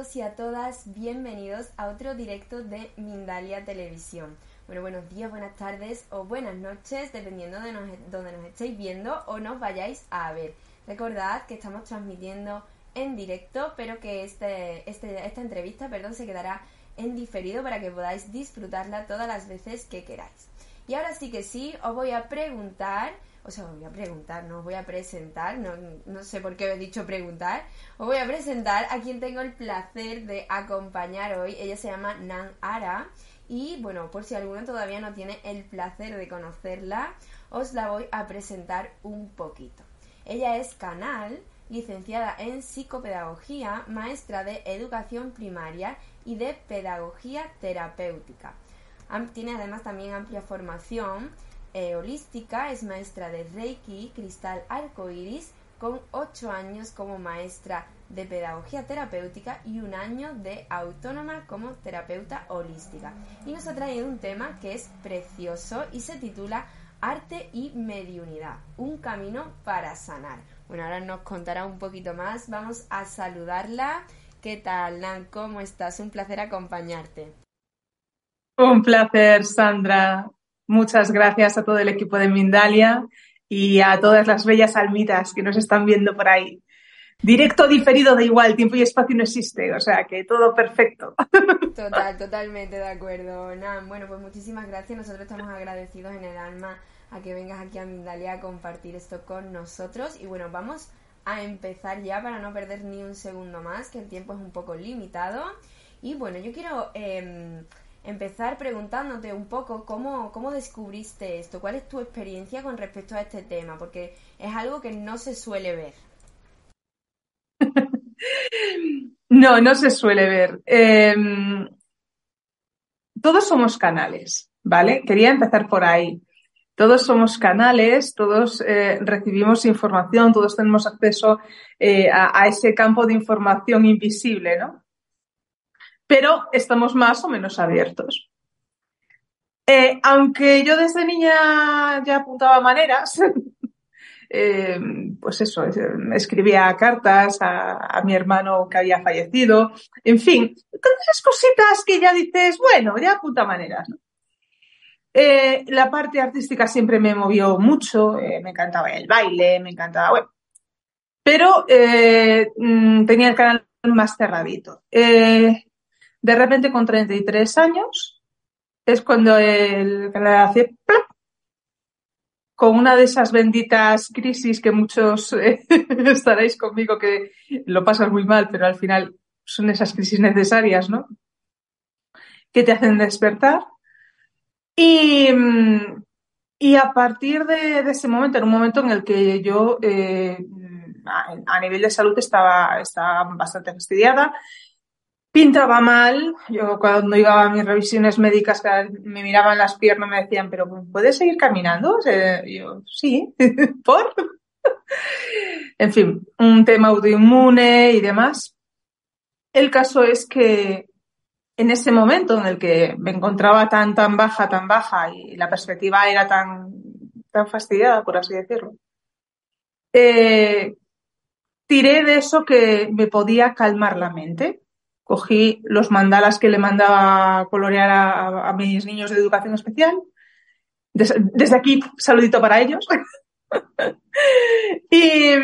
Y a todas, bienvenidos a otro directo de Mindalia Televisión. Bueno, buenos días, buenas tardes o buenas noches, dependiendo de donde nos estéis viendo o nos vayáis a ver. Recordad que estamos transmitiendo en directo, pero que este, este, esta entrevista perdón, se quedará en diferido para que podáis disfrutarla todas las veces que queráis. Y ahora sí que sí, os voy a preguntar o sea, voy a preguntar, no os voy a presentar, no, no sé por qué he dicho preguntar, os voy a presentar a quien tengo el placer de acompañar hoy. Ella se llama Nan Ara y bueno, por si alguno todavía no tiene el placer de conocerla, os la voy a presentar un poquito. Ella es Canal, licenciada en psicopedagogía, maestra de educación primaria y de pedagogía terapéutica. Tiene además también amplia formación eh, holística, es maestra de Reiki, cristal arcoiris, con 8 años como maestra de pedagogía terapéutica y un año de autónoma como terapeuta holística. Y nos ha traído un tema que es precioso y se titula Arte y Mediunidad, un camino para sanar. Bueno, ahora nos contará un poquito más. Vamos a saludarla. ¿Qué tal, Nan? ¿Cómo estás? Un placer acompañarte. Un placer, Sandra. Muchas gracias a todo el equipo de Mindalia y a todas las bellas almitas que nos están viendo por ahí. Directo diferido da igual, tiempo y espacio no existe, o sea que todo perfecto. Total, totalmente de acuerdo. bueno, pues muchísimas gracias. Nosotros estamos agradecidos en el alma a que vengas aquí a Mindalia a compartir esto con nosotros. Y bueno, vamos a empezar ya para no perder ni un segundo más, que el tiempo es un poco limitado. Y bueno, yo quiero em, empezar preguntándote un poco cómo, cómo descubriste esto, cuál es tu experiencia con respecto a este tema, porque es algo que no se suele ver. no, no se suele ver. Em, todos somos canales, ¿vale? Quería empezar por ahí. Todos somos canales, todos eh, recibimos información, todos tenemos acceso eh, a, ese campo de información invisible, ¿no? Pero estamos más o menos abiertos. Eh, aunque yo desde niña ya apuntaba maneras, eh, pues eso, escribía cartas a, mi hermano que había fallecido, en fin, todas esas cositas que ya dices, bueno, ya apunta maneras. Eh, la parte artística siempre me movió mucho, me encantaba el baile, me encantaba, bueno, pero mm, tenía el canal más cerradito. De repente, con 33 años, es cuando el canal hace con una de esas benditas crisis que muchos eh, estaréis conmigo que lo pasas muy mal, pero al final son esas crisis necesarias, ¿no? Que te hacen despertar. Y, y a partir de, ese momento, en un momento en el que yo eh, a, nivel de salud estaba, estaba bastante fastidiada, pintaba mal. Yo cuando iba a mis revisiones médicas me miraban las piernas y me decían, pero ¿puedes seguir caminando? yo, sí, ¿por? en fin, un tema autoinmune y demás. El caso es que en ese momento en el que me encontraba tan, tan baja, tan baja y la perspectiva era tan, tan fastidiada, por así decirlo, eh, tiré de eso que me podía calmar la mente cogí los mandalas que le mandaba colorear a, mis niños de educación especial. desde aquí, saludito para ellos. y,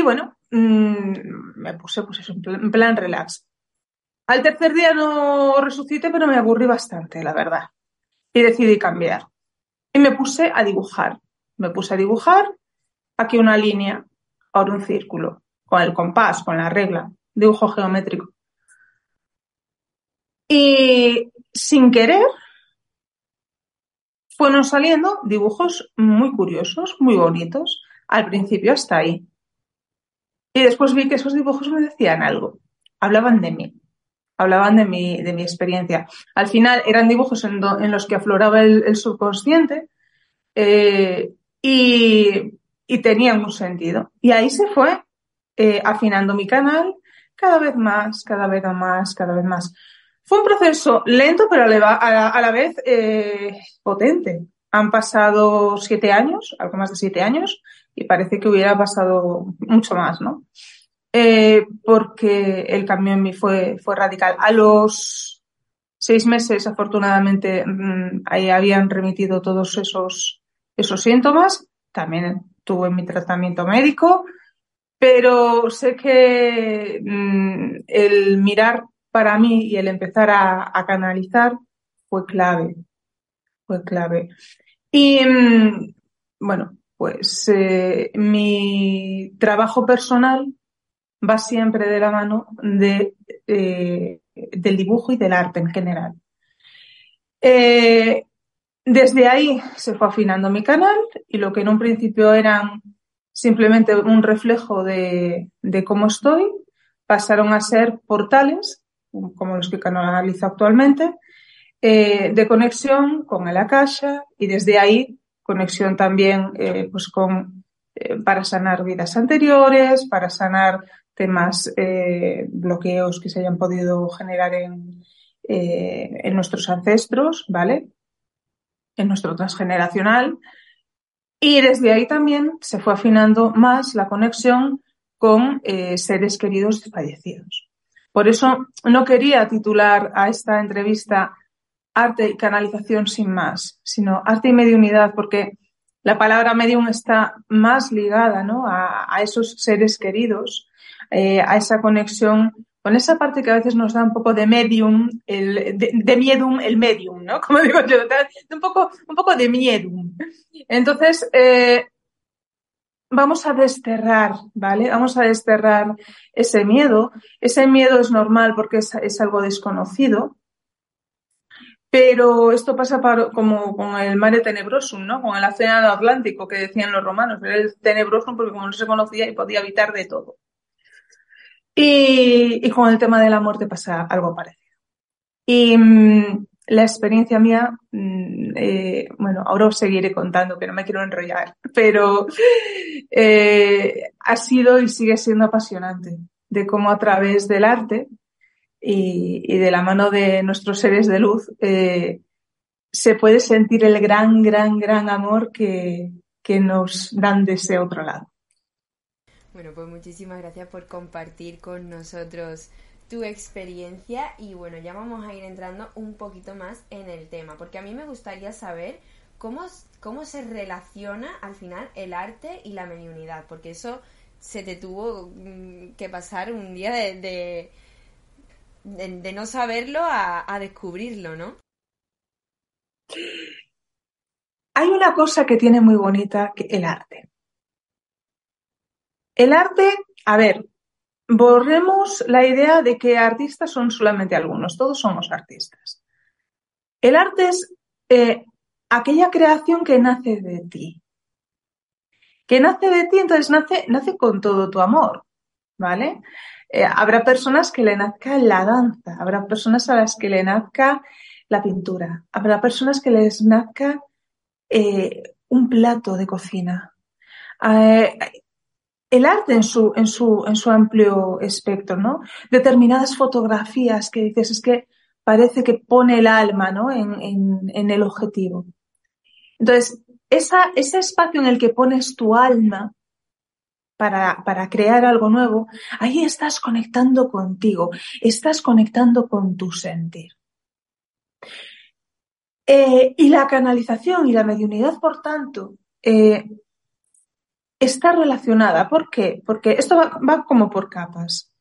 bueno, mm, me puse pues eso, en plan relax. Al tercer día no resucité, pero me aburrí bastante, la verdad. Y decidí cambiar. Y me puse a dibujar. Me puse a dibujar aquí una línea, ahora un círculo, con el compás, con la regla dibujo geométrico. Y sin querer fueron saliendo dibujos muy curiosos, muy bonitos, al principio hasta ahí. Y después vi que esos dibujos me decían algo, hablaban de mí, hablaban de mi, de mi experiencia. Al final eran dibujos en, los que afloraba el, subconsciente eh, y, tenían un sentido. Y ahí se fue eh, afinando mi canal, cada vez más, cada vez más, cada vez más. Fue un proceso lento, pero a la, vez eh, potente. Han pasado siete años, algo más de siete años, y parece que hubiera pasado mucho más, ¿no? eh, porque el cambio en mí fue, fue radical. A los seis meses, afortunadamente, mm, ahí habían remitido todos esos, esos síntomas. También tuve mi tratamiento médico, pero sé que mm, el mirar para mí y el empezar a, canalizar fue clave, fue clave. Y mm, bueno, pues eh, mi trabajo personal va siempre de la mano eh, del dibujo y del arte en general. Eh, desde ahí se fue afinando mi canal y lo que en un principio eran simplemente un reflejo de, de cómo estoy, pasaron a ser portales, como los que canalizo actualmente, eh, de conexión con el Akasha y desde ahí conexión también eh, pues con, eh, para sanar vidas anteriores, para sanar temas, bloqueos que se hayan podido generar en, en nuestros ancestros, ¿vale? En nuestro transgeneracional. Y desde ahí también se fue afinando más la conexión con eh, seres queridos fallecidos. Por eso no quería titular a esta entrevista arte y canalización sin más, sino arte y mediunidad, porque la palabra medium está más ligada ¿no? a, a esos seres queridos eh, a esa conexión con esa parte que a veces nos da un poco de medium, el, de, de el medium, ¿no? Como digo yo, un poco, un poco de medium. Entonces, eh, vamos a desterrar, ¿vale? Vamos a desterrar ese miedo. Ese miedo es normal porque es, algo desconocido. Pero esto pasa para, como con el mare tenebrosum, ¿no? Con el océano Atlántico que decían los romanos. Era el tenebrosum porque como no se conocía y podía evitar de todo. Y, y, con el tema de la muerte pasa algo parecido. Y mmm, la experiencia mía, mmm, eh, bueno, ahora os seguiré contando, que no me quiero enrollar, pero eh, ha sido y sigue siendo apasionante de cómo a través del arte y, y de la mano de nuestros seres de luz eh, se puede sentir el gran, gran, gran amor que, que nos dan de ese otro lado. Bueno, pues muchísimas gracias por compartir con nosotros tu experiencia y bueno, ya vamos a ir entrando un poquito más en el tema, porque a mí me gustaría saber cómo, cómo se relaciona al final el arte y la mediunidad, porque eso se te tuvo mm, que pasar un día de, de, no saberlo a, a descubrirlo, ¿no? Hay una cosa que tiene muy bonita que el arte. El arte, a ver, borremos la idea de que artistas son solamente algunos, todos somos artistas. El arte es eh, aquella creación que nace de ti. Que nace de ti, entonces nace, nace con todo tu amor, ¿vale? Eh, habrá personas que le nazca la danza, habrá personas a las que le nazca la pintura, habrá personas que les nazca eh, un plato de cocina. El arte en su, en su, en su amplio espectro, ¿no? Determinadas fotografías que dices, es que parece que pone el alma, ¿no? En, el objetivo. Entonces, ese espacio en el que pones tu alma para, para crear algo nuevo, ahí estás conectando contigo, estás conectando con tu sentir. Eh, y la canalización y la mediunidad, por tanto, eh, está relacionada. ¿Por qué? Porque esto va, como por capas.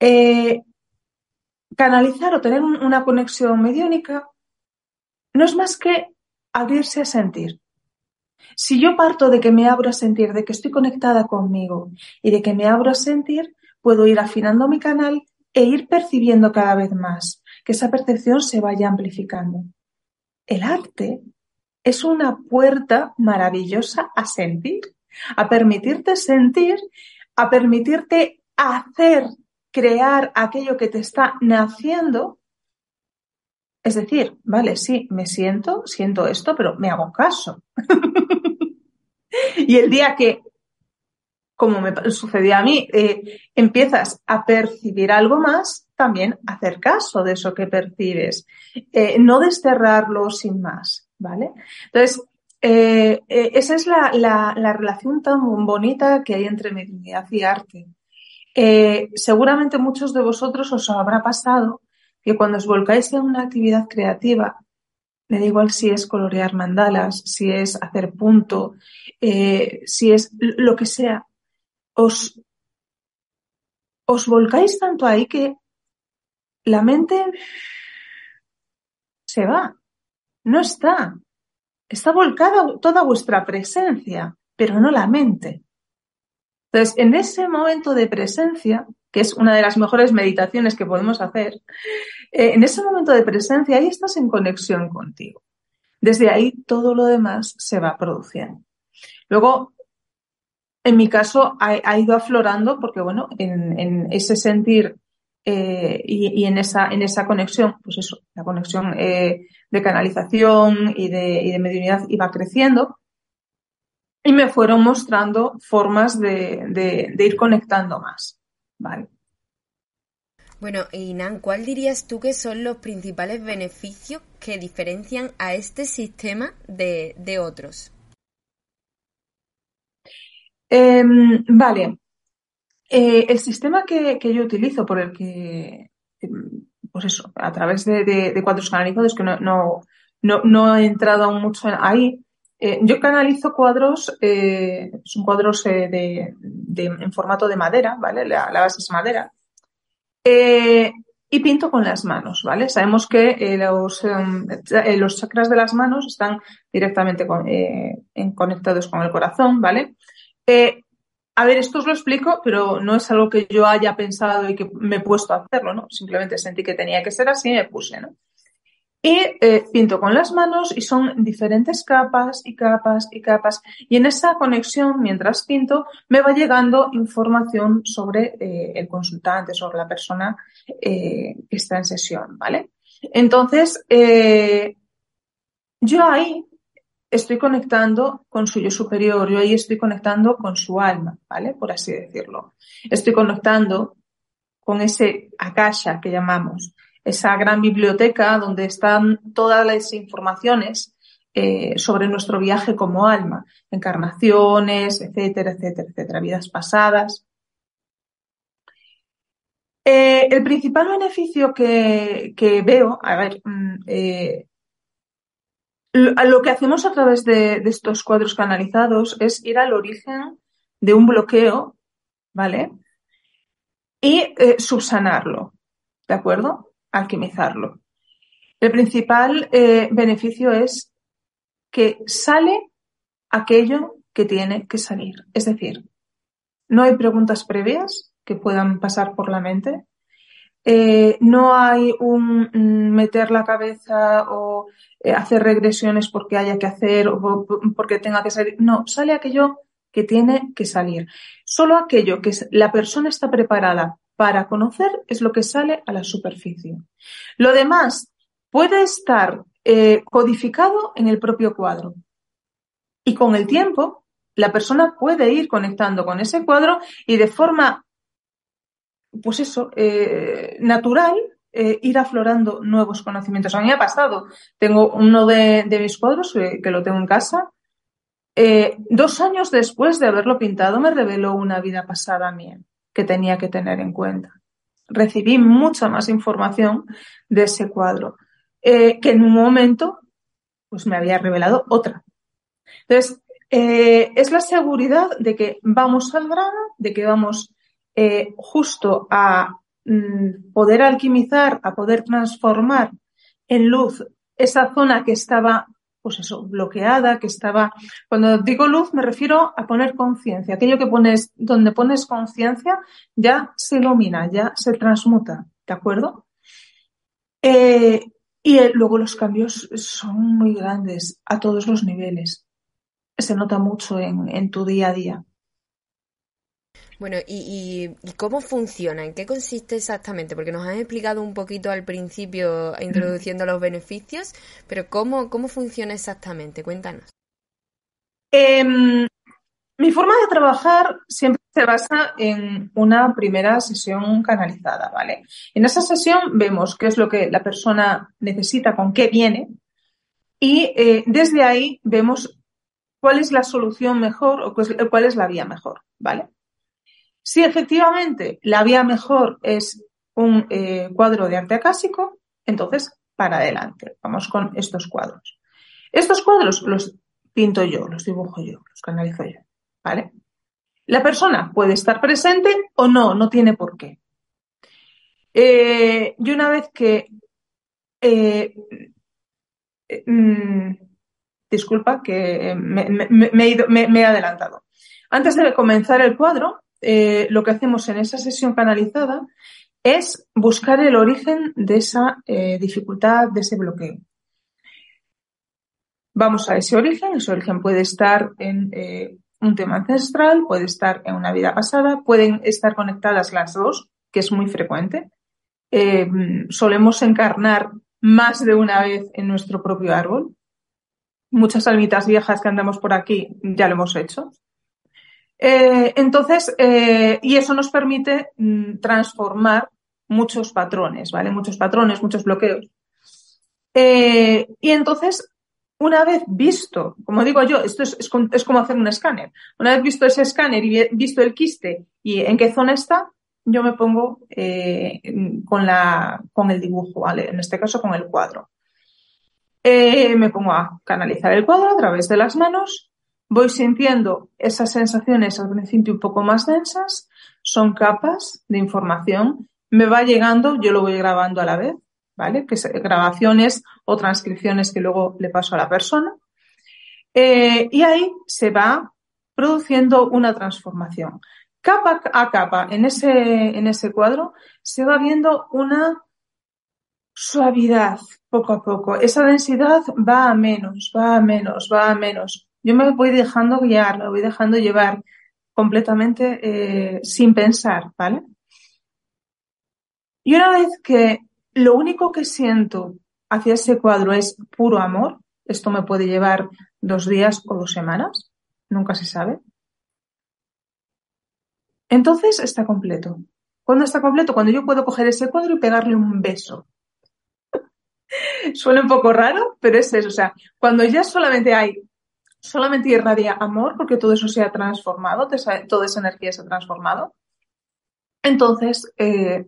Eh, canalizar o tener un, una conexión mediónica no es más que abrirse a sentir. Si yo parto de que me abro a sentir, de que estoy conectada conmigo y de que me abro a sentir, puedo ir afinando mi canal e ir percibiendo cada vez más, que esa percepción se vaya amplificando. El arte es una puerta maravillosa a sentir a permitirte sentir, a permitirte hacer, crear aquello que te está naciendo. Es decir, vale, sí, me siento, siento esto, pero me hago caso. y el día que, como me sucedió a mí, eh, empiezas a percibir algo más, también hacer caso de eso que percibes, eh, no desterrarlo sin más, ¿vale? Entonces, eh, eh, esa es la, la, la, relación tan bonita que hay entre mediunidad y arte. eh, seguramente muchos de vosotros os habrá pasado que cuando os volcáis en una actividad creativa, me da igual si es colorear mandalas, si es hacer punto, si es lo que sea, os, os volcáis tanto ahí que la mente se va, no está. Está volcada toda vuestra presencia, pero no la mente. Entonces, en ese momento de presencia, que es una de las mejores meditaciones que podemos hacer, eh, en ese momento de presencia ahí estás en conexión contigo. Desde ahí todo lo demás se va produciendo. Luego, en mi caso, ha, ido aflorando porque, bueno, en, ese sentir eh, y, en, esa, en esa conexión, pues eso, la conexión eh, de canalización y de, y de mediunidad iba creciendo y me fueron mostrando formas de, ir conectando más. Vale. Bueno, Inan, ¿cuál dirías tú que son los principales beneficios que diferencian a este sistema de, otros? Em, vale. Eh, el sistema que, yo utilizo, por el que, pues eso, a través de, cuadros canalizados, que no, no, no, he entrado aún mucho ahí, eh, yo canalizo cuadros, eh, son cuadros eh, de, en formato de madera, ¿vale? La, base es madera. y pinto con las manos, ¿vale? Sabemos que los, em, los chakras de las manos están directamente conectados con el corazón, ¿vale? A ver, esto os lo explico, pero no es algo que yo haya pensado y que me he puesto a hacerlo, ¿no? Simplemente sentí que tenía que ser así y me puse, ¿no? Y eh, pinto con las manos y son diferentes capas y capas y capas. Y en esa conexión, mientras pinto, me va llegando información sobre eh, el consultante, sobre la persona eh, que está en sesión, ¿vale? Entonces, yo ahí estoy conectando con su yo superior, yo ahí estoy conectando con su alma, ¿vale? Por así decirlo. Estoy conectando con ese akasha que llamamos, esa gran biblioteca donde están todas las informaciones eh, sobre nuestro viaje como alma, encarnaciones, etcétera, etcétera, etcétera, vidas pasadas. Eh, el principal beneficio que, veo, a ver, mm, eh, lo que hacemos a través de, estos cuadros canalizados es ir al origen de un bloqueo, ¿vale? Y subsanarlo, ¿de acuerdo? alquimizarlo. El principal eh, beneficio es que sale aquello que tiene que salir. Es decir, no hay preguntas previas que puedan pasar por la mente. Eh, no hay un mm, meter la cabeza o eh, hacer regresiones porque haya que hacer o porque tenga que salir. No, sale aquello que tiene que salir. Solo aquello que la persona está preparada para conocer es lo que sale a la superficie. Lo demás puede estar eh, codificado en el propio cuadro. Y con el tiempo, la persona puede ir conectando con ese cuadro y de forma, pues eso, eh, natural, eh, ir aflorando nuevos conocimientos. A mí me ha pasado. Tengo uno de, mis cuadros que lo tengo en casa. dos años después de haberlo pintado, me reveló una vida pasada mía que tenía que tener en cuenta. Recibí mucha más información de ese cuadro, eh, que en un momento pues me había revelado otra. Entonces, eh, es la seguridad de que vamos al grano, de que vamos eh, justo a mm, poder alquimizar, a poder transformar en luz esa zona que estaba pues eso, bloqueada, que estaba. Cuando digo luz me refiero a poner conciencia. Aquello que pones, donde pones conciencia, ya se ilumina, ya se transmuta, ¿de acuerdo? Eh, y luego los cambios son muy grandes a todos los niveles. Se nota mucho en tu día a día. Bueno, ¿y, cómo funciona? ¿En qué consiste exactamente? Porque nos han explicado un poquito al principio, introduciendo los beneficios, pero ¿cómo, cómo funciona exactamente? Cuéntanos. Em, mi forma de trabajar siempre se basa en una primera sesión canalizada, ¿vale? En esa sesión vemos qué es lo que la persona necesita, con qué viene, y eh, desde ahí vemos cuál es la solución mejor o cuál es la vía mejor, ¿vale? Si efectivamente la vía mejor es un eh, cuadro de arte acásico, entonces para adelante. Vamos con estos cuadros. Estos cuadros los pinto yo, los dibujo yo, los canalizo yo. ¿Vale? La persona puede estar presente o no, no tiene por qué. Eh, y una vez que eh, mm, disculpa que me, he adelantado. Antes de comenzar el cuadro, eh, lo que hacemos en esa sesión canalizada es buscar el origen de esa eh, dificultad, de ese bloqueo. Vamos a ese origen, ese origen puede estar en eh, un tema ancestral, puede estar en una vida pasada, pueden estar conectadas las dos, que es muy frecuente. solemos encarnar más de una vez en nuestro propio árbol. Muchas almitas viejas que andamos por aquí ya lo hemos hecho. Eh, entonces, eh, y eso nos permite mm, transformar muchos patrones, ¿vale? Muchos patrones, muchos bloqueos. Eh, y entonces, una vez visto, como digo yo, esto es, es, como hacer un escáner. Una vez visto ese escáner y visto el quiste y en qué zona está, yo me pongo con, la, con el dibujo, ¿vale? En este caso con el cuadro. me pongo a canalizar el cuadro a través de las manos Voy sintiendo esas sensaciones al principio un poco más densas, son capas de información, me va llegando, yo lo voy grabando a la vez, ¿vale? Que es grabaciones o transcripciones que luego le paso a la persona. Eh, y ahí se va produciendo una transformación. Capa a capa, en ese, en ese cuadro, se va viendo una suavidad poco a poco. Esa densidad va a menos, va a menos, va a menos. Yo me voy dejando guiar, me voy dejando llevar completamente eh, sin pensar, ¿vale? Y una vez que lo único que siento hacia ese cuadro es puro amor, esto me puede llevar dos días o dos semanas, nunca se sabe. Entonces está completo. ¿Cuándo está completo? Cuando yo puedo coger ese cuadro y pegarle un beso. Suena un poco raro, pero es eso. O sea, cuando ya solamente hay solamente irradia amor porque todo eso se ha transformado, toda esa energía se ha transformado. Entonces, eh,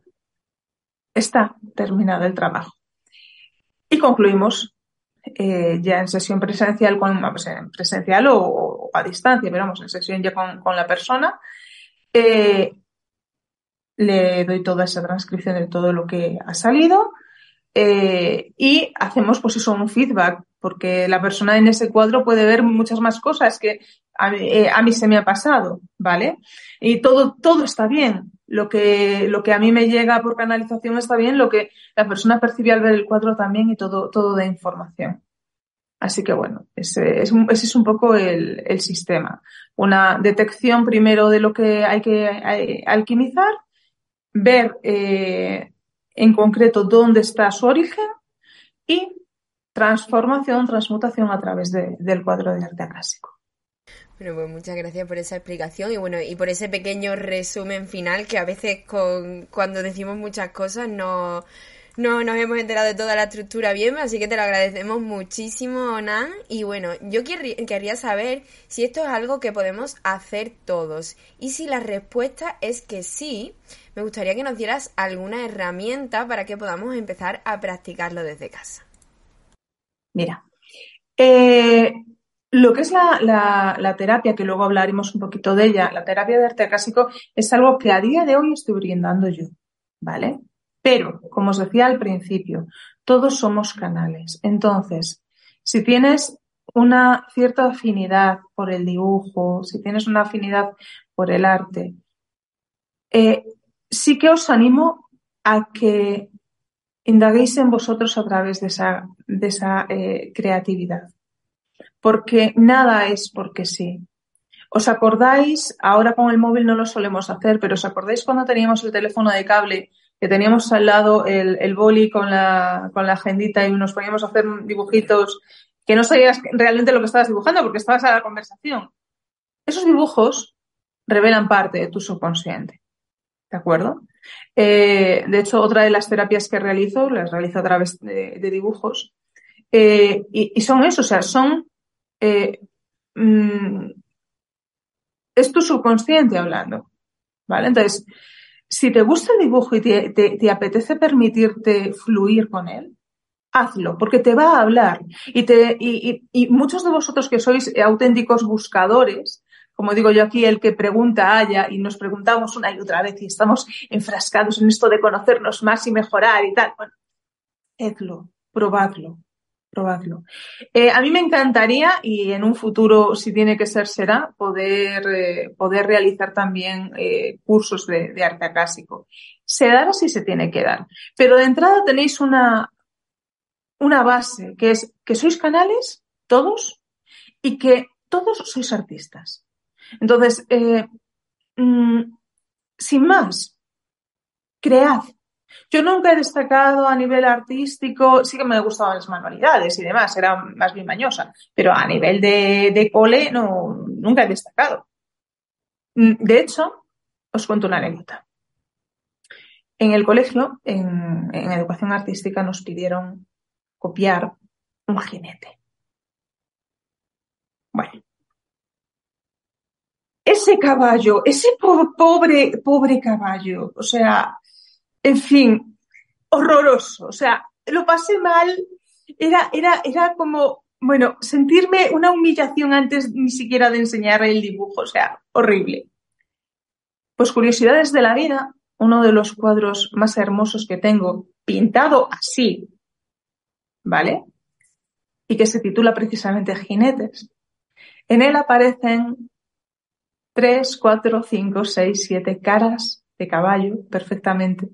está terminado el trabajo. Y concluimos eh, ya en sesión presencial, con, pues, presencial o, a distancia, pero vamos, en sesión ya con, la persona. Eh, le doy toda esa transcripción de todo lo que ha salido y hacemos pues eso, un feedback porque la persona en ese cuadro puede ver muchas más cosas que eh, a, mí se me ha pasado, ¿vale? Y todo, todo está bien. Lo que, lo que a mí me llega por canalización está bien, lo que la persona percibe al ver el cuadro también y todo, todo de información. Así que bueno, ese es ese es un poco el, el sistema. Una detección primero de lo que hay que alquimizar, ver eh, en concreto dónde está su origen y transformación, transmutación a través del cuadro de arte clásico. Bueno, pues muchas gracias por esa explicación y bueno, y por ese pequeño resumen final que a veces con, cuando decimos muchas cosas no, no nos hemos enterado de toda la estructura bien, así que te lo agradecemos muchísimo, Nan. Y bueno, yo querría saber si esto es algo que podemos hacer todos. Y si la respuesta es que sí, me gustaría que nos dieras alguna herramienta para que podamos empezar a practicarlo desde casa. Mira, eh, lo que es la, terapia, que luego hablaremos un poquito de ella, la terapia de arte clásico, es algo que a día de hoy estoy brindando yo, ¿vale? Pero, como os decía al principio, todos somos canales. Entonces, si tienes una cierta afinidad por el dibujo, si tienes una afinidad por el arte, eh, sí que os animo a que indaguéis en vosotros a través de esa, de esa eh, creatividad. Porque nada es porque sí. ¿Os acordáis? Ahora con el móvil no lo solemos hacer, pero ¿os acordáis cuando teníamos el teléfono de cable que teníamos al lado el, el boli con la, con la agendita y nos poníamos a hacer dibujitos que no sabías realmente lo que estabas dibujando porque estabas a la conversación? Esos dibujos revelan parte de tu subconsciente. ¿De acuerdo? Eh, de hecho, otra de las terapias que realizo, las realizo a través de, dibujos, eh, y, son eso, o sea, son... Eh, mm, es tu subconsciente hablando, ¿vale? Entonces, si te gusta el dibujo y te, apetece permitirte fluir con él, hazlo, porque te va a hablar. Y, muchos de vosotros que sois auténticos buscadores, como digo yo aquí, el que pregunta haya y nos preguntamos una y otra vez y estamos enfrascados en esto de conocernos más y mejorar y tal. Bueno, hazlo, probadlo, probadlo. Eh, a mí me encantaría, y en un futuro, si tiene que ser, será, poder, eh, poder realizar también eh, cursos de, arte acásico. Se dará si se tiene que dar. Pero de entrada tenéis una, una base, que es que sois canales, todos, y que todos sois artistas. Entonces, mm, sin más, cread, yo nunca he destacado a nivel artístico, sí que me gustaban las manualidades y demás, era más bien mañosa, pero a nivel de, de cole no, nunca he destacado. Mm, de hecho, os cuento una anécdota. En el colegio, en, en educación artística, nos pidieron copiar un jinete. Bueno, ese caballo, ese pobre, pobre caballo, o sea, en fin, horroroso. O sea, lo pasé mal. Era, era, era como, bueno, sentirme una humillación antes ni siquiera de enseñar el dibujo. O sea, horrible. Pues curiosidades de la vida, uno de los cuadros más hermosos que tengo, pintado así, ¿vale? Y que se titula precisamente Jinetes. En él aparecen tres, cuatro, cinco, seis, siete caras de caballo perfectamente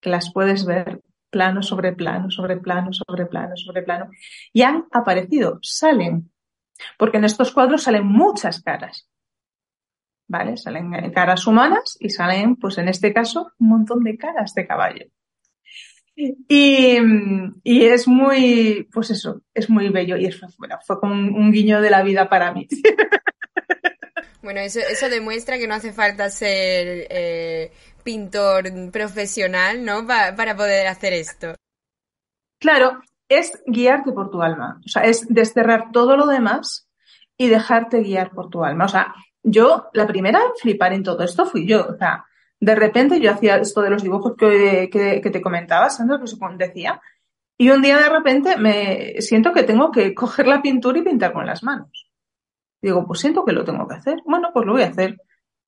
que las puedes ver plano sobre plano, sobre plano, sobre plano, sobre plano. Y han aparecido, salen, porque en estos cuadros salen muchas caras. ¿Vale? Salen caras humanas y salen, pues en este caso, un montón de caras de caballo. Y, y es muy, pues eso, es muy bello y bueno, fue como un, guiño de la vida para mí. Bueno, eso, eso demuestra que no hace falta ser eh, pintor profesional, ¿no? para poder hacer esto. Claro, es guiarte por tu alma. O sea, es desterrar todo lo demás y dejarte guiar por tu alma. O sea, yo, la primera en flipar en todo esto fui yo. O sea, de repente yo hacía esto de los dibujos que, que, te comentaba, Sandra, que decía, y un día de repente me siento que tengo que coger la pintura y pintar con las manos. Digo, pues siento que lo tengo que hacer. Bueno, pues lo voy a hacer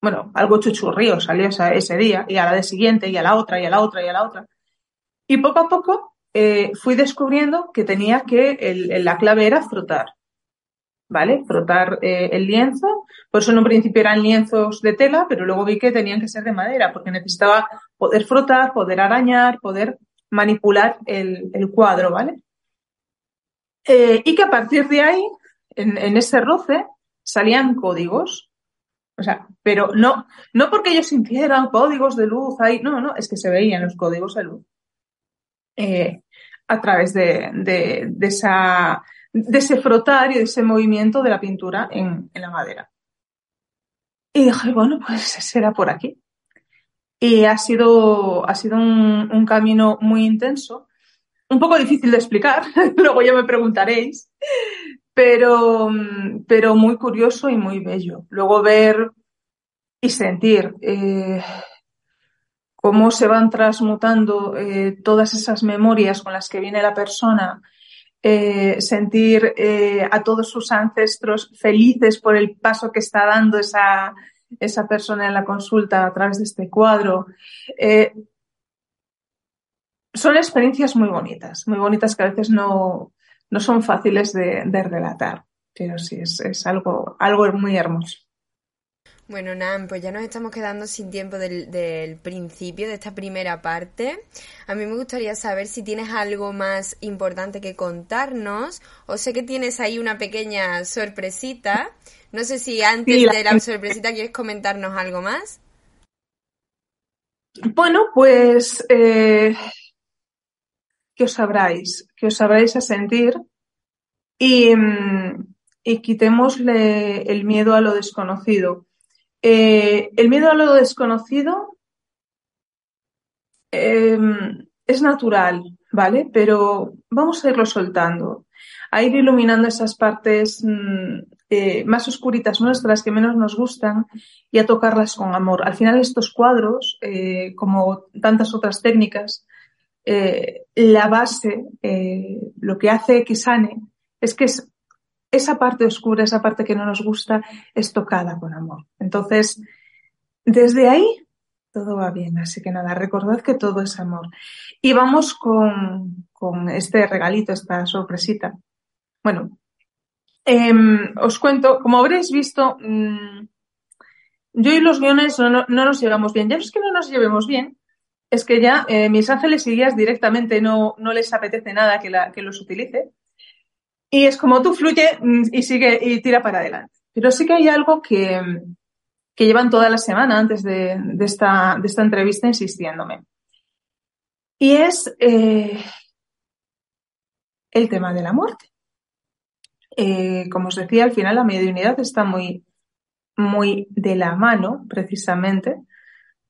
bueno, algo chuchurrío salió ese día y a la de siguiente y a la otra y a la otra y a la otra. Y poco a poco eh, fui descubriendo que tenía que, la clave era frotar, ¿vale? Frotar eh, el lienzo. Por eso en un principio eran lienzos de tela, pero luego vi que tenían que ser de madera porque necesitaba poder frotar, poder arañar, poder manipular el, cuadro, ¿vale? Eh, y que a partir de ahí, en ese roce, salían códigos o sea, pero no, no porque ellos sintieran códigos de luz ahí, no, no, es que se veían los códigos de luz eh, a través de, esa, de ese frotar y de ese movimiento de la pintura en, la madera. Y dije, bueno, pues será por aquí. Y ha sido, ha sido un camino muy intenso, un poco difícil de explicar, luego ya me preguntaréis, pero, pero muy curioso y muy bello. Luego ver y sentir eh, cómo se van transmutando eh, todas esas memorias con las que viene la persona, eh, sentir a todos sus ancestros felices por el paso que está dando esa, esa persona en la consulta a través de este cuadro. Son experiencias muy bonitas, muy bonitas que a veces no, no son fáciles de, relatar, pero sí, es, algo, algo muy hermoso. Bueno, Nan, pues ya nos estamos quedando sin tiempo del, principio, de esta primera parte. A mí me gustaría saber si tienes algo más importante que contarnos, o sé que tienes ahí una pequeña sorpresita. No sé si antes de la sorpresita quieres comentarnos algo más. Bueno, pues eh, que os sabráis, que os sabráis a sentir y, mm, y el miedo a lo desconocido. Eh, el miedo a lo desconocido eh, es natural, ¿vale? Pero vamos a irlo soltando, a ir iluminando esas partes mm, eh, más oscuritas nuestras que menos nos gustan y a tocarlas con amor. Al final estos cuadros, eh, como tantas otras técnicas, eh, la base, lo que hace que sane, es que es, esa parte oscura, esa parte que no nos gusta, es tocada con amor. Entonces, desde ahí todo va bien. Así que nada, recordad que todo es amor. Y vamos con, con este regalito, esta sorpresita. Bueno, Em, os cuento, como habréis visto, mm, yo y los guiones no, nos llevamos bien. Ya no es que no nos llevemos bien, es que ya eh, mis ángeles y guías directamente no, no les apetece nada que, la, que los utilice. Y es como tú fluye mm, y sigue y tira para adelante. Pero sí que hay algo que, que llevan toda la semana antes de, de, esta, de esta entrevista insistiéndome. Y es eh, el tema de la muerte. Eh, como os decía, al final la mediunidad está muy, muy de la mano, precisamente,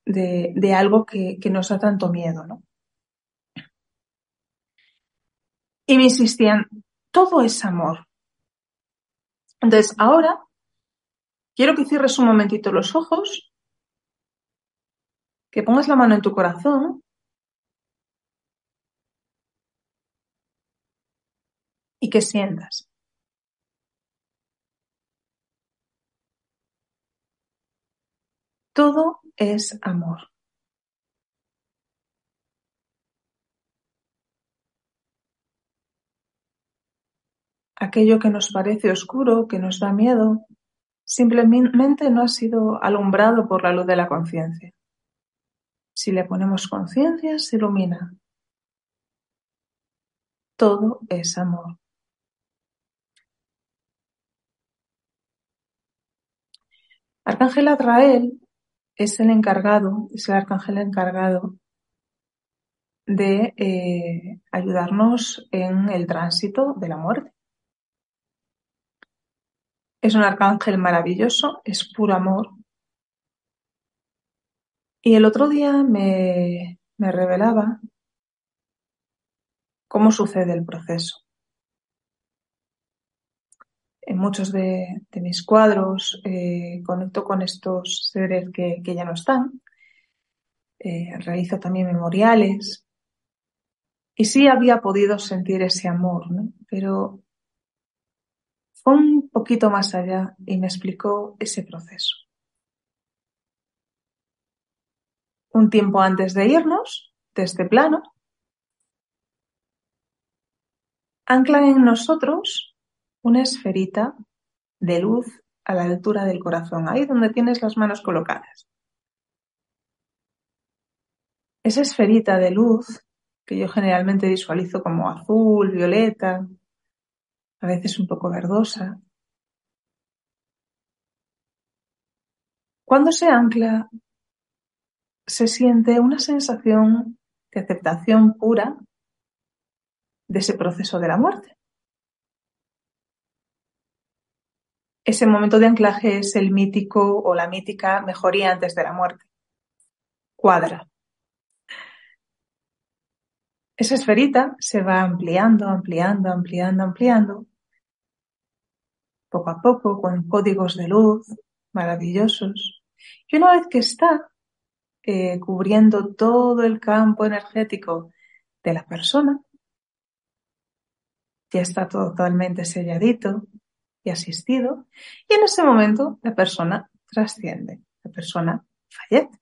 de, de algo que, que, nos da tanto miedo, ¿no? Y me insistían, todo es amor. Entonces, ahora quiero que cierres un momentito los ojos, que pongas la mano en tu corazón y que sientas. Todo es amor. Aquello que nos parece oscuro, que nos da miedo, simplemente no ha sido alumbrado por la luz de la conciencia. Si le ponemos conciencia, se ilumina. Todo es amor. Arcángel Azrael es el encargado, es el arcángel encargado de eh, ayudarnos en el tránsito de la muerte. Es un arcángel maravilloso, es puro amor. Y el otro día me, me revelaba cómo sucede el proceso en muchos de, mis cuadros eh, conecto con estos seres que, ya no están. Eh, realizo también memoriales. Y sí había podido sentir ese amor, ¿no? Pero fue un poquito más allá y me explicó ese proceso. Un tiempo antes de irnos de este plano, anclan en nosotros una esferita de luz a la altura del corazón, ahí donde tienes las manos colocadas. Esa esferita de luz, que yo generalmente visualizo como azul, violeta, a veces un poco verdosa, cuando se ancla, se siente una sensación de aceptación pura de ese proceso de la muerte. Ese momento de anclaje es el mítico o la mítica mejoría antes de la muerte. Cuadra. Esa esferita se va ampliando, ampliando, ampliando, ampliando, poco a poco, con códigos de luz maravillosos. Y una vez que está eh, cubriendo todo el campo energético de la persona, ya está totalmente selladito, y asistido, y en ese momento la persona trasciende, la persona fallece.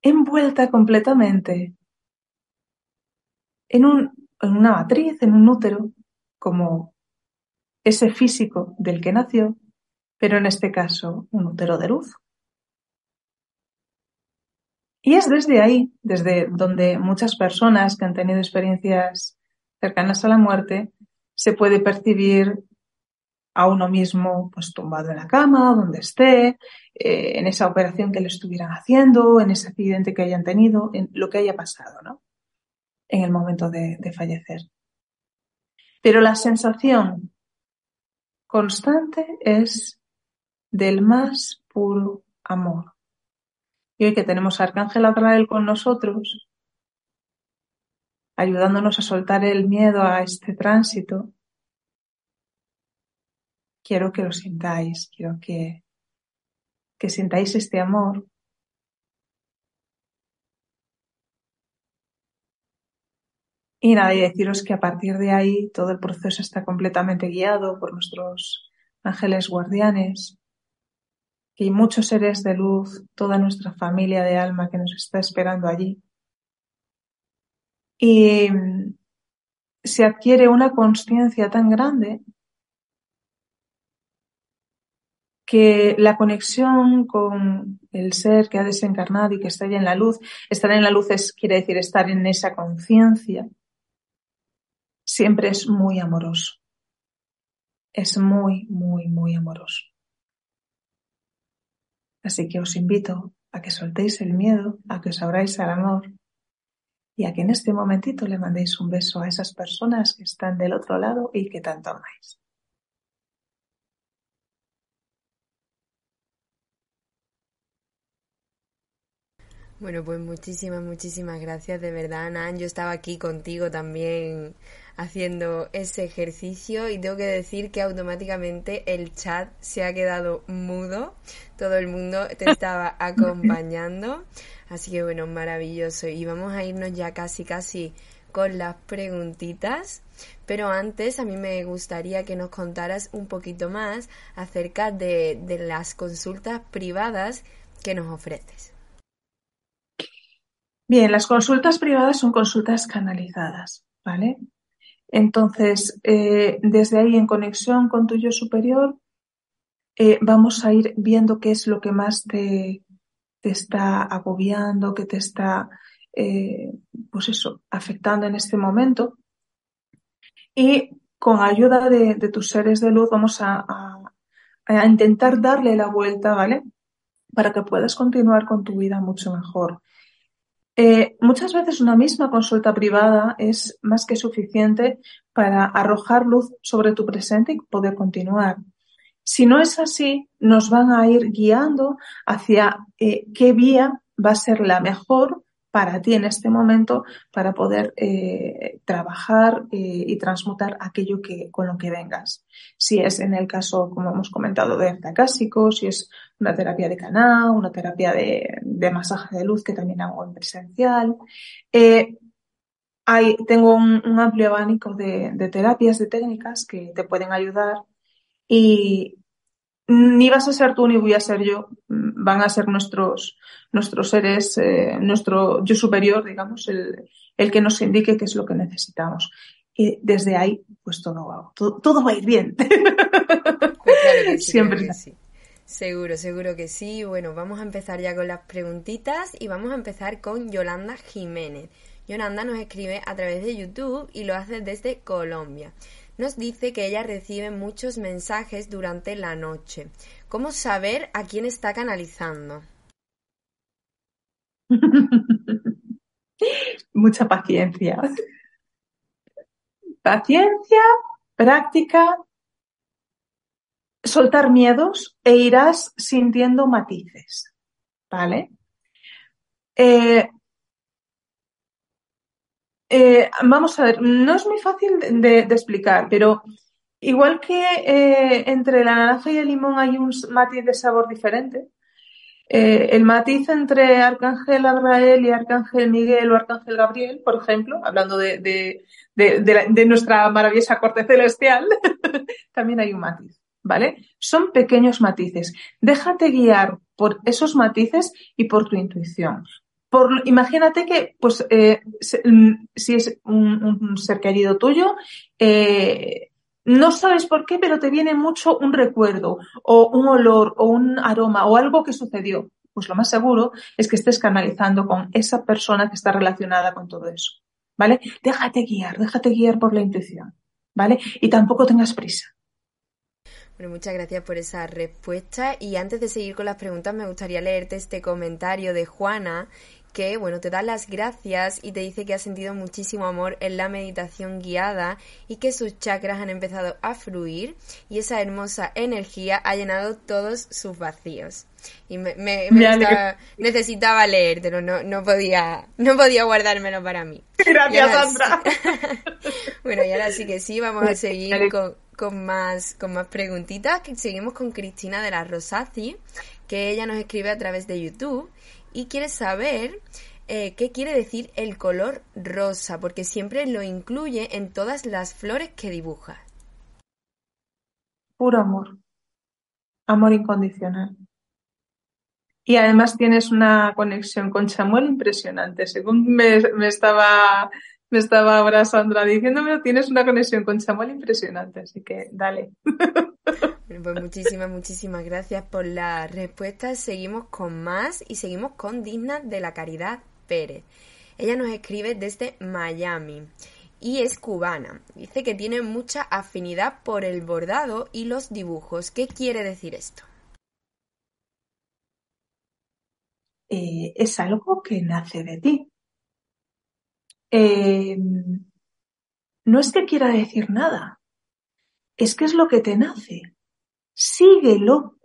Envuelta completamente en, un, en una matriz, en un útero, como ese físico del que nació, pero en este caso un útero de luz. Y es desde ahí, desde donde muchas personas que han tenido experiencias cercanas a la muerte se puede percibir a uno mismo pues tumbado en la cama, donde esté, eh, en esa operación que le estuvieran haciendo, en ese accidente que hayan tenido, en lo que haya pasado, ¿no? En el momento de, fallecer. Pero la sensación constante es del más puro amor. Y hoy que tenemos a Arcángel Azrael con nosotros, ayudándonos a soltar el miedo a este tránsito, quiero que lo sintáis, quiero que, que sintáis este amor. Y nada, y deciros que a partir de ahí todo el proceso está completamente guiado por nuestros ángeles guardianes, que hay muchos seres de luz, toda nuestra familia de alma que nos está esperando allí. Y mm, se adquiere una conciencia tan grande que la conexión con el ser que ha desencarnado y que está ya en la luz, estar en la luz es, quiere decir estar en esa conciencia, siempre es muy amoroso. Es muy, muy, muy amoroso. Así que os invito a que soltéis el miedo, a que os abráis al amor y a que en este momentito le mandéis un beso a esas personas que están del otro lado y que tanto amáis. Bueno, pues muchísimas, muchísimas gracias, de verdad, Nan. Yo estaba aquí contigo también haciendo ese ejercicio y tengo que decir que automáticamente el chat se ha quedado mudo. Todo el mundo te estaba acompañando. Así que bueno, maravilloso. Y vamos a irnos ya casi, casi con las preguntitas. Pero antes a mí me gustaría que nos contaras un poquito más acerca de, de las consultas privadas que nos ofreces. Bien, las consultas privadas son consultas canalizadas, ¿vale? Entonces, eh, desde ahí, en conexión con tu yo superior, eh, vamos a ir viendo qué es lo que más te, te está agobiando, que te está, eh, pues eso, afectando en este momento. Y con ayuda de, tus seres de luz vamos a, a intentar darle la vuelta, ¿vale? Para que puedas continuar con tu vida mucho mejor. Eh, muchas veces una misma consulta privada es más que suficiente para arrojar luz sobre tu presente y poder continuar. Si no es así, nos van a ir guiando hacia eh, qué vía va a ser la mejor para ti en este momento para poder eh, trabajar eh, y transmutar aquello que, con lo que vengas. Si es en el caso, como hemos comentado, de acásico, si es una terapia de canal, una terapia de, masaje de luz que también hago en presencial. Eh, hay, tengo un, un amplio abanico de, de, terapias, de técnicas que te pueden ayudar y, ni vas a ser tú ni voy a ser yo, mm, van a ser nuestros, nuestros seres, eh, nuestro yo superior, digamos, el, el, que nos indique qué es lo que necesitamos. Y desde ahí, pues todo, todo, todo va a ir bien. Pues Siempre. sí. Seguro, seguro que sí. Bueno, vamos a empezar ya con las preguntitas y vamos a empezar con Yolanda Jiménez. Yolanda nos escribe a través de YouTube y lo hace desde Colombia nos dice que ella recibe muchos mensajes durante la noche. ¿Cómo saber a quién está canalizando? Mucha paciencia. Paciencia, práctica, soltar miedos e irás sintiendo matices. ¿Vale? Eh, eh, vamos a ver, no es muy fácil de, explicar, pero igual que eh, entre la naranja y el limón hay un matiz de sabor diferente, eh, el matiz entre Arcángel Abrael y Arcángel Miguel o Arcángel Gabriel, por ejemplo, hablando de, de, de nuestra maravillosa corte celestial, también hay un matiz, ¿vale? Son pequeños matices. Déjate guiar por esos matices y por tu intuición. Por, imagínate que, pues, eh, mm, si es un, ser querido tuyo, eh, no sabes por qué, pero te viene mucho un recuerdo o un olor o un aroma o algo que sucedió. Pues lo más seguro es que estés canalizando con esa persona que está relacionada con todo eso. ¿Vale? Déjate guiar, déjate guiar por la intuición. ¿Vale? Y tampoco tengas prisa. Bueno, muchas gracias por esa respuesta. Y antes de seguir con las preguntas, me gustaría leerte este comentario de Juana que, bueno, te da las gracias y te dice que ha sentido muchísimo amor en la meditación guiada y que sus chakras han empezado a fluir y esa hermosa energía ha llenado todos sus vacíos. Y me, necesitaba leértelo, no, no, podía, no podía guardármelo para mí. Gracias, Sandra. bueno, y ahora sí que sí, vamos a seguir con, con más, con más preguntitas. Seguimos con Cristina de la Rosazzi, que ella nos escribe a través de YouTube y quiere saber eh, qué quiere decir el color rosa, porque siempre lo incluye en todas las flores que dibuja. Puro amor. Amor incondicional. Y además tienes una conexión con Chamuel impresionante. Según me, estaba me estaba ahora Sandra diciéndome, tienes una conexión con Chamuel impresionante, así que dale. Pues muchísimas, muchísimas gracias por la respuesta. Seguimos con más y seguimos con Digna de la Caridad Pérez. Ella nos escribe desde Miami y es cubana. Dice que tiene mucha afinidad por el bordado y los dibujos. ¿Qué quiere decir esto? Eh, es algo que nace de ti. Eh, no es que quiera decir nada, es que es lo que te nace. Síguelo,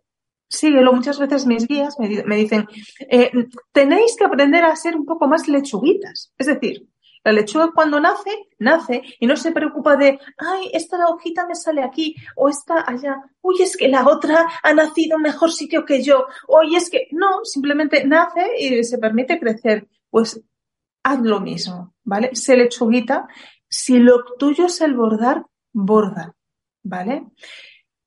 síguelo. Muchas veces mis guías me, dicen, eh, tenéis que aprender a ser un poco más lechuguitas. Es decir, la lechuga cuando nace, nace y no se preocupa de, ay, esta hojita me sale aquí o esta allá. Uy, es que la otra ha nacido en mejor sitio que yo. Oye, es que no, simplemente nace y se permite crecer. Pues haz lo mismo, ¿vale? Sé lechuguita. Si lo tuyo es el bordar, borda, ¿vale?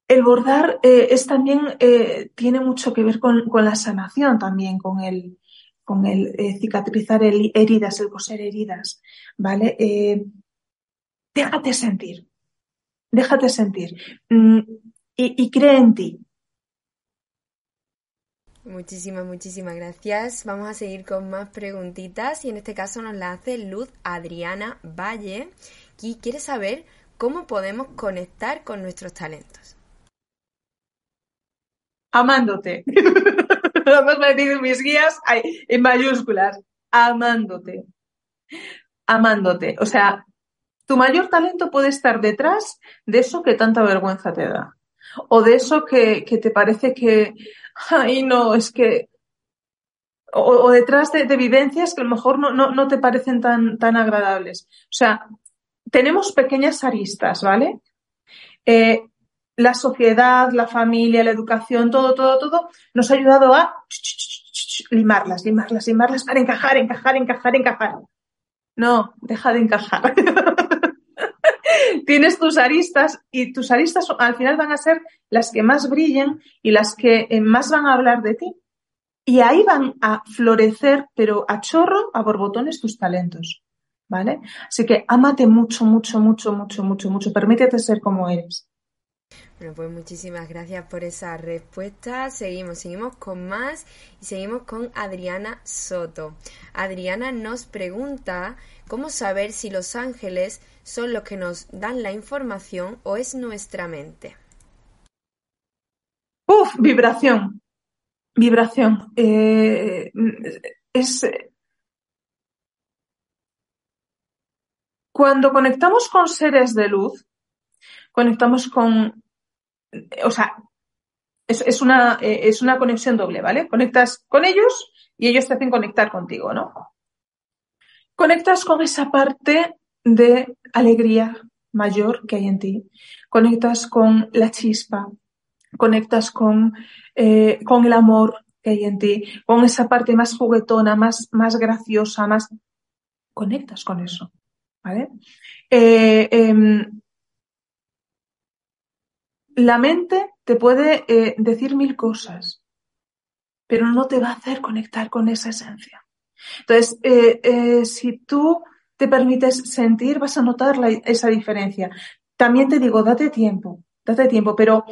El bordar eh, es también, eh, tiene mucho que ver con, con, la sanación también, con el, con el eh, cicatrizar heridas, el coser heridas, ¿vale? déjate sentir, déjate sentir mm, y, y cree en ti, Muchísimas, muchísimas gracias. Vamos a seguir con más preguntitas y en este caso nos la hace Luz Adriana Valle y quiere saber cómo podemos conectar con nuestros talentos. Amándote. Decir mis guías en mayúsculas. Amándote. Amándote. O sea, tu mayor talento puede estar detrás de eso que tanta vergüenza te da. O de eso que, que te parece que, ay, no, es que, o, detrás de, vivencias que a lo mejor no, no, no te parecen tan, tan agradables. O sea, tenemos pequeñas aristas, ¿vale? Eh, la sociedad, la familia, la educación, todo, todo, todo nos ha ayudado a limarlas, limarlas, limarlas para encajar, encajar, encajar, encajar. No, deja de encajar. tienes tus aristas y tus aristas al final van a ser las que más brillen y las que eh, más van a hablar de ti. Y ahí van a florecer, pero a chorro, a borbotones, tus talentos. ¿Vale? Así que ámate mucho, mucho, mucho, mucho, mucho, mucho. Permítete ser como eres. Bueno, pues muchísimas gracias por esa respuesta. Seguimos, seguimos con más y seguimos con Adriana Soto. Adriana nos pregunta cómo saber si los ángeles son los que nos dan la información o es nuestra mente? Uf, vibración. Vibración. Eh, es. Cuando conectamos con seres de luz, conectamos con. O sea, es, es, una, eh, es una conexión doble, ¿vale? Conectas con ellos y ellos te hacen conectar contigo, ¿no? Conectas con esa parte de alegría mayor que hay en ti. Conectas con la chispa, conectas con, eh, con el amor que hay en ti, con esa parte más juguetona, más, más graciosa, más... Conectas con eso, ¿vale? Eh, em, la mente te puede eh, decir mil cosas, pero no te va a hacer conectar con esa esencia. Entonces, si tú te permites sentir, vas a notar esa diferencia. También te digo, date tiempo, date tiempo, pero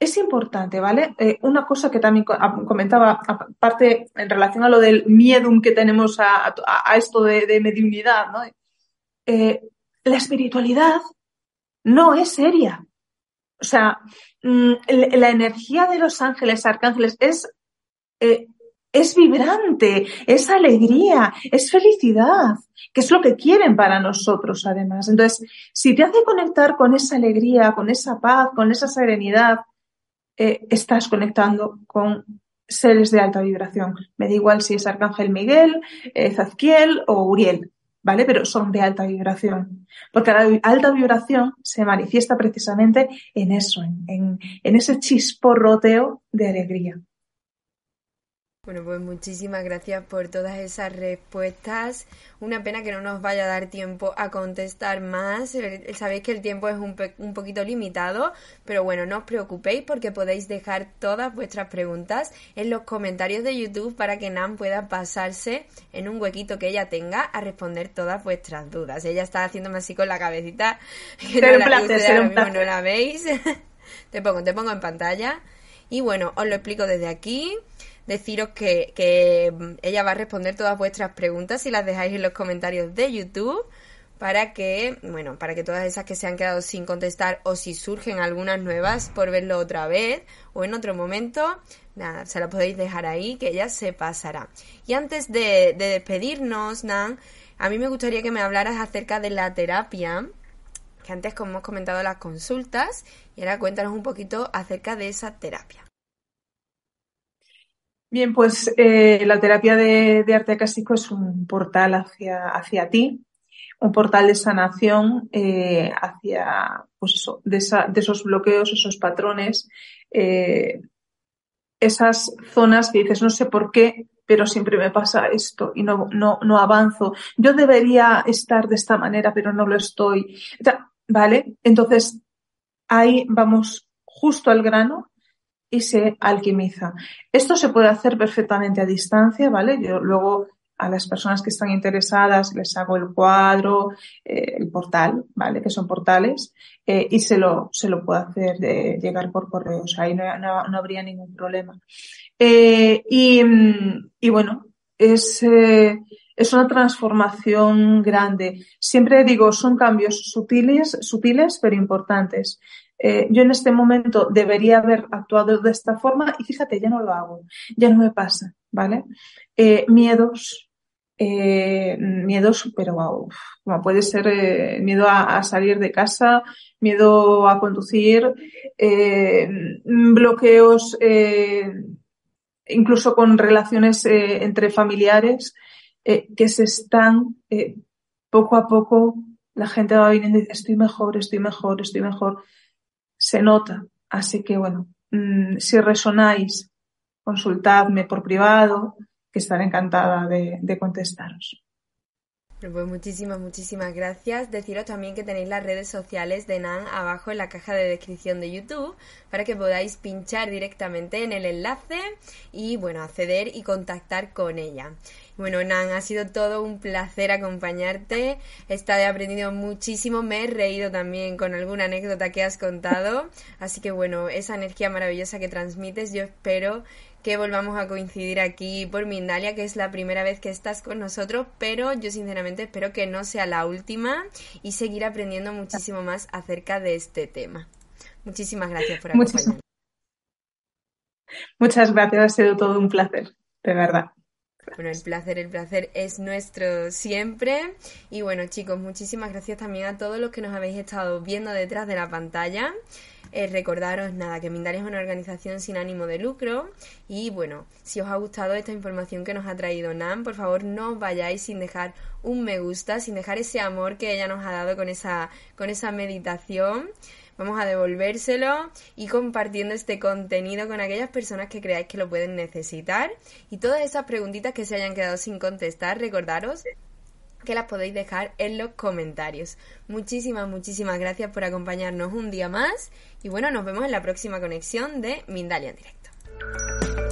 es importante, ¿vale? Eh, una cosa que también comentaba, aparte en relación a lo del miedo que tenemos a, esto de, de. Eh, la espiritualidad no es seria. O sea, mm, la energía de los ángeles, arcángeles, es, eh, es vibrante, es alegría, es felicidad que es lo que quieren para nosotros además. Entonces, si te hace conectar con esa alegría, con esa paz, con esa serenidad, eh, estás conectando con seres de alta vibración. Me da igual si es Arcángel Miguel, eh, Zadkiel o Uriel, ¿vale? Pero son de alta vibración. Porque la alta vibración se manifiesta precisamente en eso, en, en ese chisporroteo de alegría. Bueno, pues muchísimas gracias por todas esas respuestas. Una pena que no nos vaya a dar tiempo a contestar más. Sabéis que el tiempo es un, un, poquito limitado, pero bueno, no os preocupéis porque podéis dejar todas vuestras preguntas en los comentarios de YouTube para que Nan pueda pasarse en un huequito que ella tenga a responder todas vuestras dudas. Ella está haciéndome así con la cabecita. Que no, la, no la veis. te pongo, te pongo en pantalla. Y bueno, os lo explico desde aquí deciros que, mm, ella va a responder todas vuestras preguntas si las dejáis en los comentarios de YouTube para que, bueno, para que todas esas que se han quedado sin contestar o si surgen algunas nuevas por verlo otra vez o en otro momento, nada, se la podéis dejar ahí que ella se pasará. Y antes de, de despedirnos, Nan, a mí me gustaría que me hablaras acerca de la terapia, que antes como hemos comentado las consultas, y ahora cuéntanos un poquito acerca de esa terapia. Bien, pues eh, la terapia de, arte acástico es un portal hacia, hacia ti, un portal de sanación eh, hacia, pues eso, de, esos bloqueos, esos patrones, eh, esas zonas que dices, no sé por qué, pero siempre me pasa esto y no, no, no avanzo. Yo debería estar de esta manera, pero no lo estoy. ¿Vale? Entonces, ahí vamos justo al grano y se alquimiza. Esto se puede hacer perfectamente a distancia, ¿vale? Yo luego a las personas que están interesadas les hago el cuadro, eh, el portal, ¿vale? Que son portales, eh, y se lo, se lo puedo hacer de llegar por correo, o sea, ahí no, no, habría ningún problema. Eh, y, y, bueno, es, es una transformación grande. Siempre digo, son cambios sutiles, sutiles, pero importantes. Eh, yo en este momento debería haber actuado de esta forma y fíjate, ya no lo hago, ya no me pasa, ¿vale? Eh, miedos, eh, miedos, pero como puede ser miedo a, salir de casa, miedo a conducir, bloqueos, incluso con relaciones entre familiares que se están poco a poco, la gente va viniendo y dice, estoy mejor, estoy mejor, estoy mejor se nota. Así que bueno, mm, si resonáis, consultadme por privado, que estaré encantada de, de contestaros. Pues muchísimas, muchísimas gracias. Deciros también que tenéis las redes sociales de Nan abajo en la caja de descripción de YouTube para que podáis pinchar directamente en el enlace y bueno, acceder y contactar con ella. Bueno, Nan, ha sido todo un placer acompañarte. He estado aprendiendo muchísimo, me he reído también con alguna anécdota que has contado. Así que bueno, esa energía maravillosa que transmites, yo espero que volvamos a coincidir aquí por Mindalia, que es la primera vez que estás con nosotros, pero yo sinceramente espero que no sea la última y seguir aprendiendo muchísimo más acerca de este tema. Muchísimas gracias por acompañarnos. Muchas gracias, ha sido todo un placer, de verdad. Bueno, el placer, el placer es nuestro siempre. Y bueno, chicos, muchísimas gracias también a todos los que nos habéis estado viendo detrás de la pantalla. Eh, recordaros nada, que Mindalia es una organización sin ánimo de lucro y bueno, si os ha gustado esta información que nos ha traído Nan, por favor no os vayáis sin dejar un me gusta, sin dejar ese amor que ella nos ha dado con esa, con esa meditación. Vamos a devolvérselo y compartiendo este contenido con aquellas personas que creáis que lo pueden necesitar. Y todas esas preguntitas que se hayan quedado sin contestar, recordaros que las podéis dejar en los comentarios. Muchísimas, muchísimas gracias por acompañarnos un día más y bueno, nos vemos en la próxima conexión de Mindalia en directo.